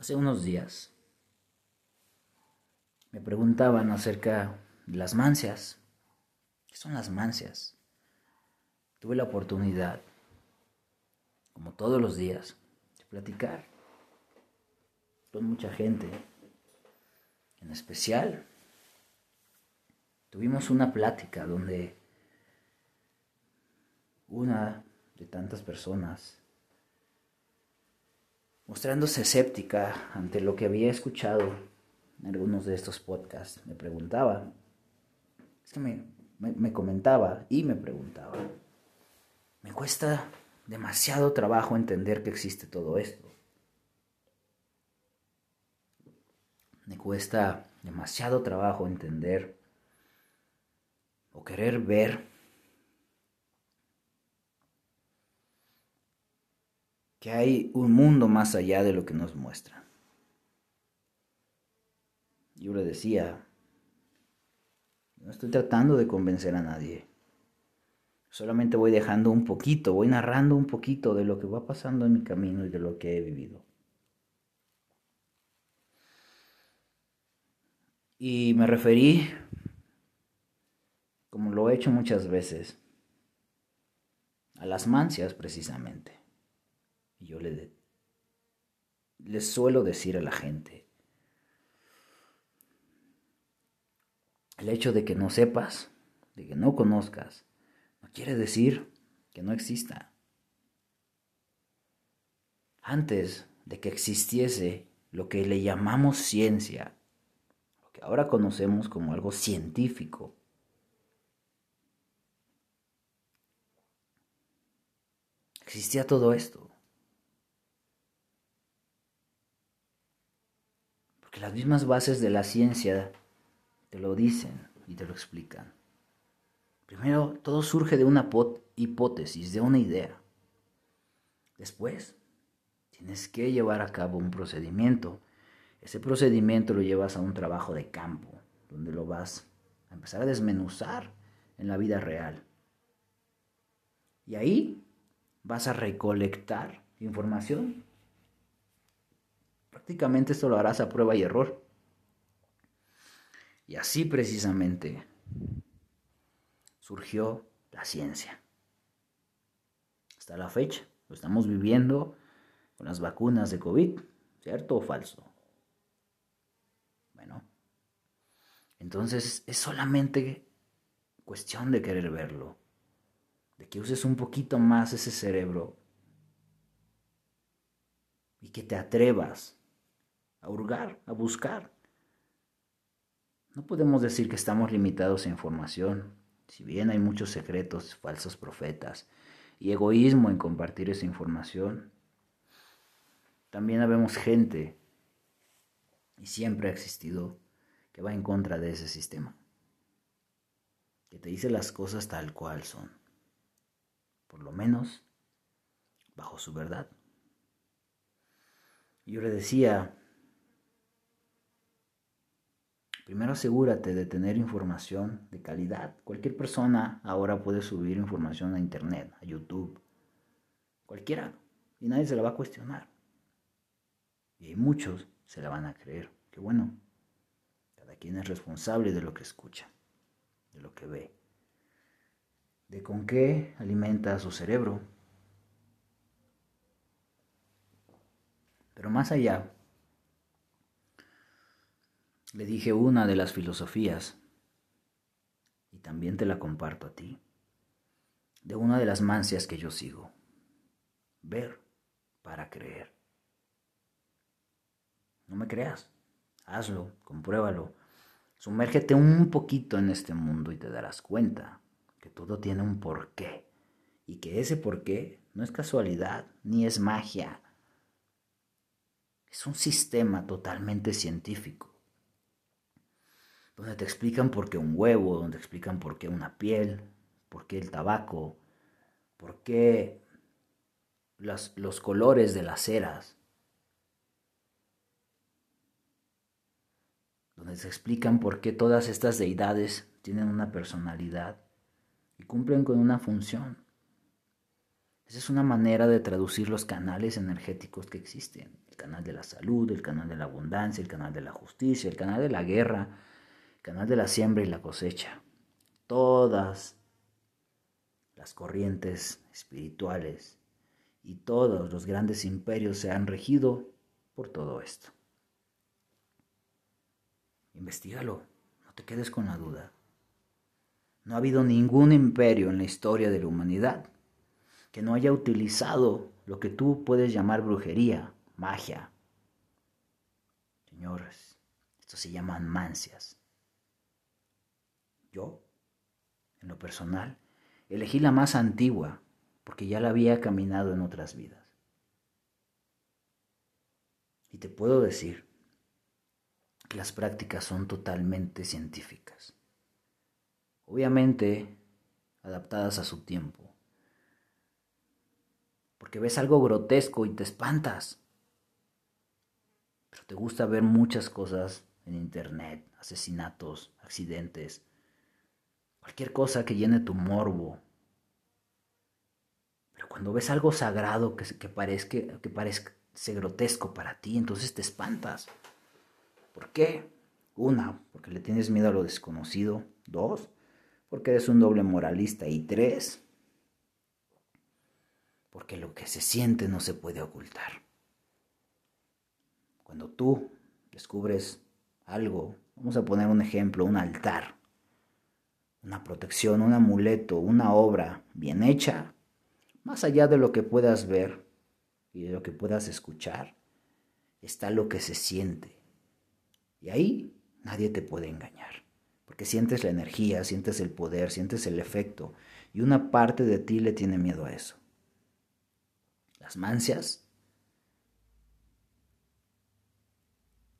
Hace unos días me preguntaban acerca de las mancias. ¿Qué son las mancias? Tuve la oportunidad, como todos los días, de platicar con mucha gente. En especial, tuvimos una plática donde una de tantas personas mostrándose escéptica ante lo que había escuchado en algunos de estos podcasts, me preguntaba, es que me, me, comentaba y me preguntaba, me cuesta demasiado trabajo entender que existe todo esto. Me cuesta demasiado trabajo entender o querer ver que hay un mundo más allá de lo que nos muestra. Yo le decía, no estoy tratando de convencer a nadie. Solamente voy dejando un poquito, voy narrando un poquito de lo que va pasando en mi camino y de lo que he vivido. Y me referí, como lo he hecho muchas veces, a las mancias precisamente. Y yo le, les suelo decir a la gente, el hecho de que no sepas, de que no conozcas, no quiere decir que no exista. Antes de que existiese lo que le llamamos ciencia, lo que ahora conocemos como algo científico, existía todo esto. Las mismas bases de la ciencia te lo dicen y te lo explican. Primero, todo surge de una hipótesis, de una idea. Después, tienes que llevar a cabo un procedimiento. Ese procedimiento lo llevas a un trabajo de campo, donde lo vas a empezar a desmenuzar en la vida real. Y ahí vas a recolectar información Prácticamente esto lo harás a prueba y error. Y así precisamente surgió la ciencia. Hasta la fecha lo estamos viviendo con las vacunas de COVID, ¿cierto o falso? Bueno, entonces es solamente cuestión de querer verlo, de que uses un poquito más ese cerebro y que te atrevas a hurgar, a buscar. No podemos decir que estamos limitados a información, si bien hay muchos secretos, falsos profetas y egoísmo en compartir esa información. También habemos gente, y siempre ha existido, que va en contra de ese sistema, que te dice las cosas tal cual son, por lo menos bajo su verdad. Yo le decía Primero asegúrate de tener información de calidad. Cualquier persona ahora puede subir información a Internet, a YouTube, cualquiera, y nadie se la va a cuestionar. Y muchos se la van a creer. Que bueno, cada quien es responsable de lo que escucha, de lo que ve, de con qué alimenta su cerebro. Pero más allá, le dije una de las filosofías, y también te la comparto a ti, de una de las mancias que yo sigo. Ver para creer. No me creas, hazlo, compruébalo. Sumérgete un poquito en este mundo y te darás cuenta que todo tiene un porqué y que ese porqué no es casualidad ni es magia. Es un sistema totalmente científico donde te explican por qué un huevo, donde te explican por qué una piel, por qué el tabaco, por qué los, colores de las ceras, donde te explican por qué todas estas deidades tienen una personalidad y cumplen con una función. Esa es una manera de traducir los canales energéticos que existen. El canal de la salud, el canal de la abundancia, el canal de la justicia, el canal de la guerra, canal de la siembra y la cosecha. Todas las corrientes espirituales y todos los grandes imperios se han regido por todo esto. Investígalo, no te quedes con la duda. No ha habido ningún imperio en la historia de la humanidad que no haya utilizado lo que tú puedes llamar brujería, magia. Señores, esto se llaman mancias. Yo, en lo personal, elegí la más antigua porque ya la había caminado en otras vidas. Y te puedo decir que las prácticas son totalmente científicas. Obviamente adaptadas a su tiempo. Porque ves algo grotesco y te espantas. Pero te gusta ver muchas cosas en internet, asesinatos, accidentes, cualquier cosa que llene tu morbo, cuando ves algo sagrado que, que, parezca, que parezca grotesco para ti, entonces te espantas. ¿Por qué? Una, porque le tienes miedo a lo desconocido. Dos, porque eres un doble moralista. Y tres, porque lo que se siente no se puede ocultar. Cuando tú descubres algo, vamos a poner un ejemplo, un altar, una protección, un amuleto, una obra bien hecha, más allá de lo que puedas ver y de lo que puedas escuchar, está lo que se siente. Y ahí nadie te puede engañar, porque sientes la energía, sientes el poder, sientes el efecto, y una parte de ti le tiene miedo a eso. Las mancias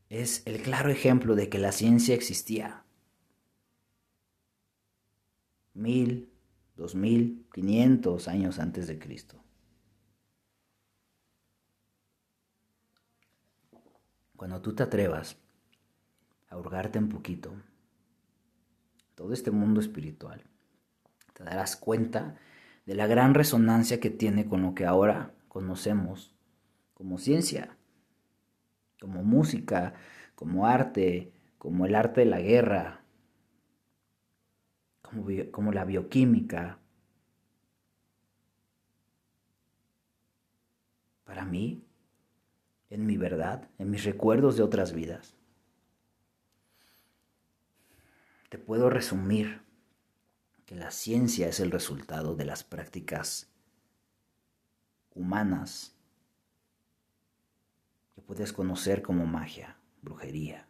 es el claro ejemplo de que la ciencia existía. Mil, 2500 años antes de Cristo. Cuando tú te atrevas a hurgarte un poquito, todo este mundo espiritual, te darás cuenta de la gran resonancia que tiene con lo que ahora conocemos como ciencia, como música, como arte, como el arte de la guerra, como, la bioquímica. Para mí, en mi verdad, en mis recuerdos de otras vidas, te puedo resumir que la ciencia es el resultado de las prácticas humanas que puedes conocer como magia, brujería.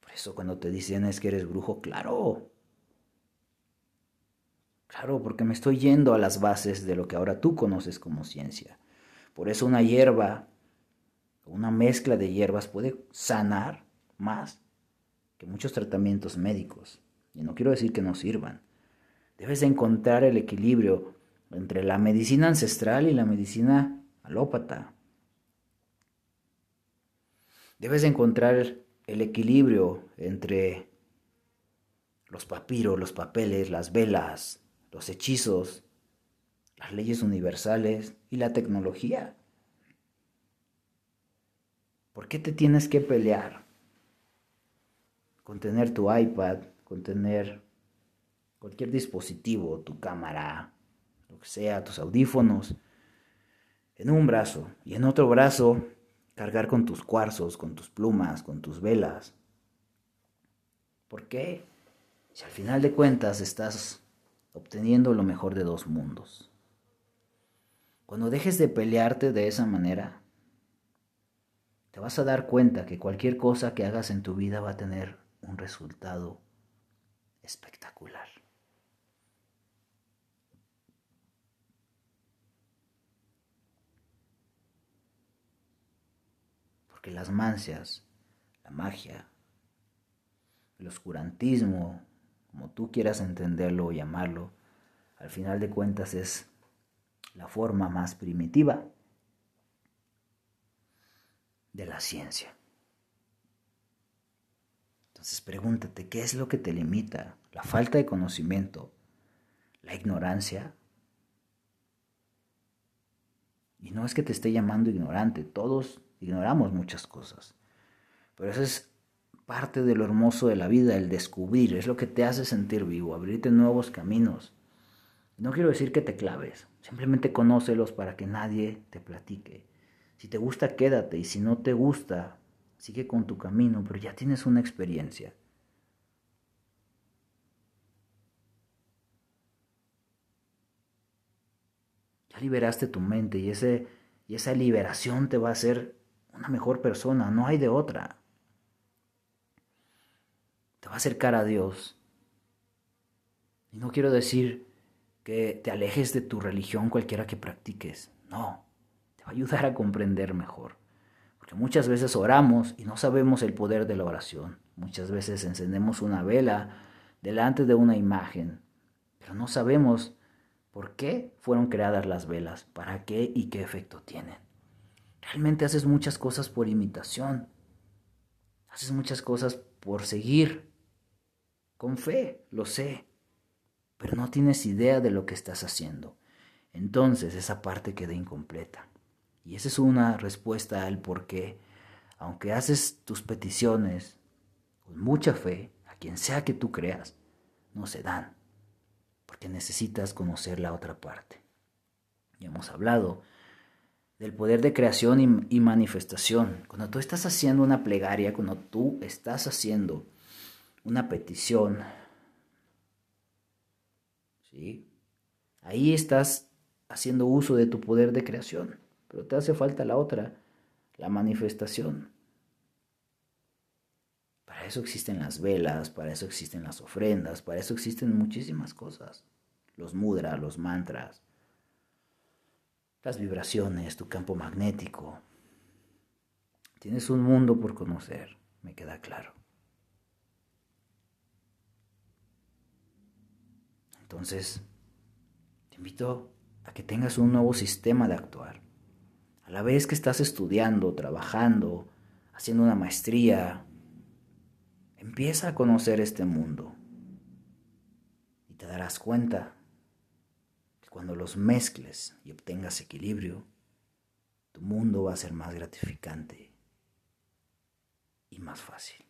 Por eso cuando te dicen es que eres brujo, claro, Claro, porque me estoy yendo a las bases de lo que ahora tú conoces como ciencia. Por eso una hierba, una mezcla de hierbas puede sanar más que muchos tratamientos médicos. Y no quiero decir que no sirvan. Debes de encontrar el equilibrio entre la medicina ancestral y la medicina alópata. Debes de encontrar el equilibrio entre los papiros, los papeles, las velas, los hechizos, las leyes universales y la tecnología. ¿Por qué te tienes que pelear con tener tu iPad, con tener cualquier dispositivo, tu cámara, lo que sea, tus audífonos, en un brazo y en otro brazo cargar con tus cuarzos, con tus plumas, con tus velas? ¿Por qué? Si al final de cuentas estás obteniendo lo mejor de dos mundos. Cuando dejes de pelearte de esa manera, te vas a dar cuenta que cualquier cosa que hagas en tu vida va a tener un resultado espectacular. Porque las mancias, la magia, el oscurantismo, como tú quieras entenderlo o llamarlo, al final de cuentas es la forma más primitiva de la ciencia. Entonces pregúntate, ¿qué es lo que te limita? ¿La falta de conocimiento? ¿La ignorancia? Y no es que te esté llamando ignorante, todos ignoramos muchas cosas. Pero eso es parte de lo hermoso de la vida, el descubrir, es lo que te hace sentir vivo, abrirte nuevos caminos. No quiero decir que te claves, simplemente conócelos para que nadie te platique. Si te gusta, quédate, y si no te gusta, sigue con tu camino, pero ya tienes una experiencia. Ya liberaste tu mente y, ese, y esa liberación te va a hacer una mejor persona, no hay de otra. Te va a acercar a Dios. Y no quiero decir que te alejes de tu religión cualquiera que practiques, no, te va a ayudar a comprender mejor. Porque muchas veces oramos y no sabemos el poder de la oración. Muchas veces encendemos una vela delante de una imagen, pero no sabemos por qué fueron creadas las velas, para qué y qué efecto tienen. Realmente haces muchas cosas por imitación. Haces muchas cosas por seguir. Con fe, lo sé. Pero no tienes idea de lo que estás haciendo. Entonces esa parte queda incompleta. Y esa es una respuesta al por qué, aunque haces tus peticiones con mucha fe, a quien sea que tú creas, no se dan porque necesitas conocer la otra parte. Ya hemos hablado del poder de creación y, manifestación. Cuando tú estás haciendo una plegaria, cuando tú estás haciendo una petición, ¿sí? ahí estás haciendo uso de tu poder de creación, pero te hace falta la otra, la manifestación. Para eso existen las velas, para eso existen las ofrendas, para eso existen muchísimas cosas. Los mudras, los mantras, las vibraciones, tu campo magnético. Tienes un mundo por conocer, me queda claro. Entonces, te invito a que tengas un nuevo sistema de actuar. A la vez que estás estudiando, trabajando, haciendo una maestría, Empieza a conocer este mundo y te darás cuenta que cuando los mezcles y obtengas equilibrio, tu mundo va a ser más gratificante y más fácil.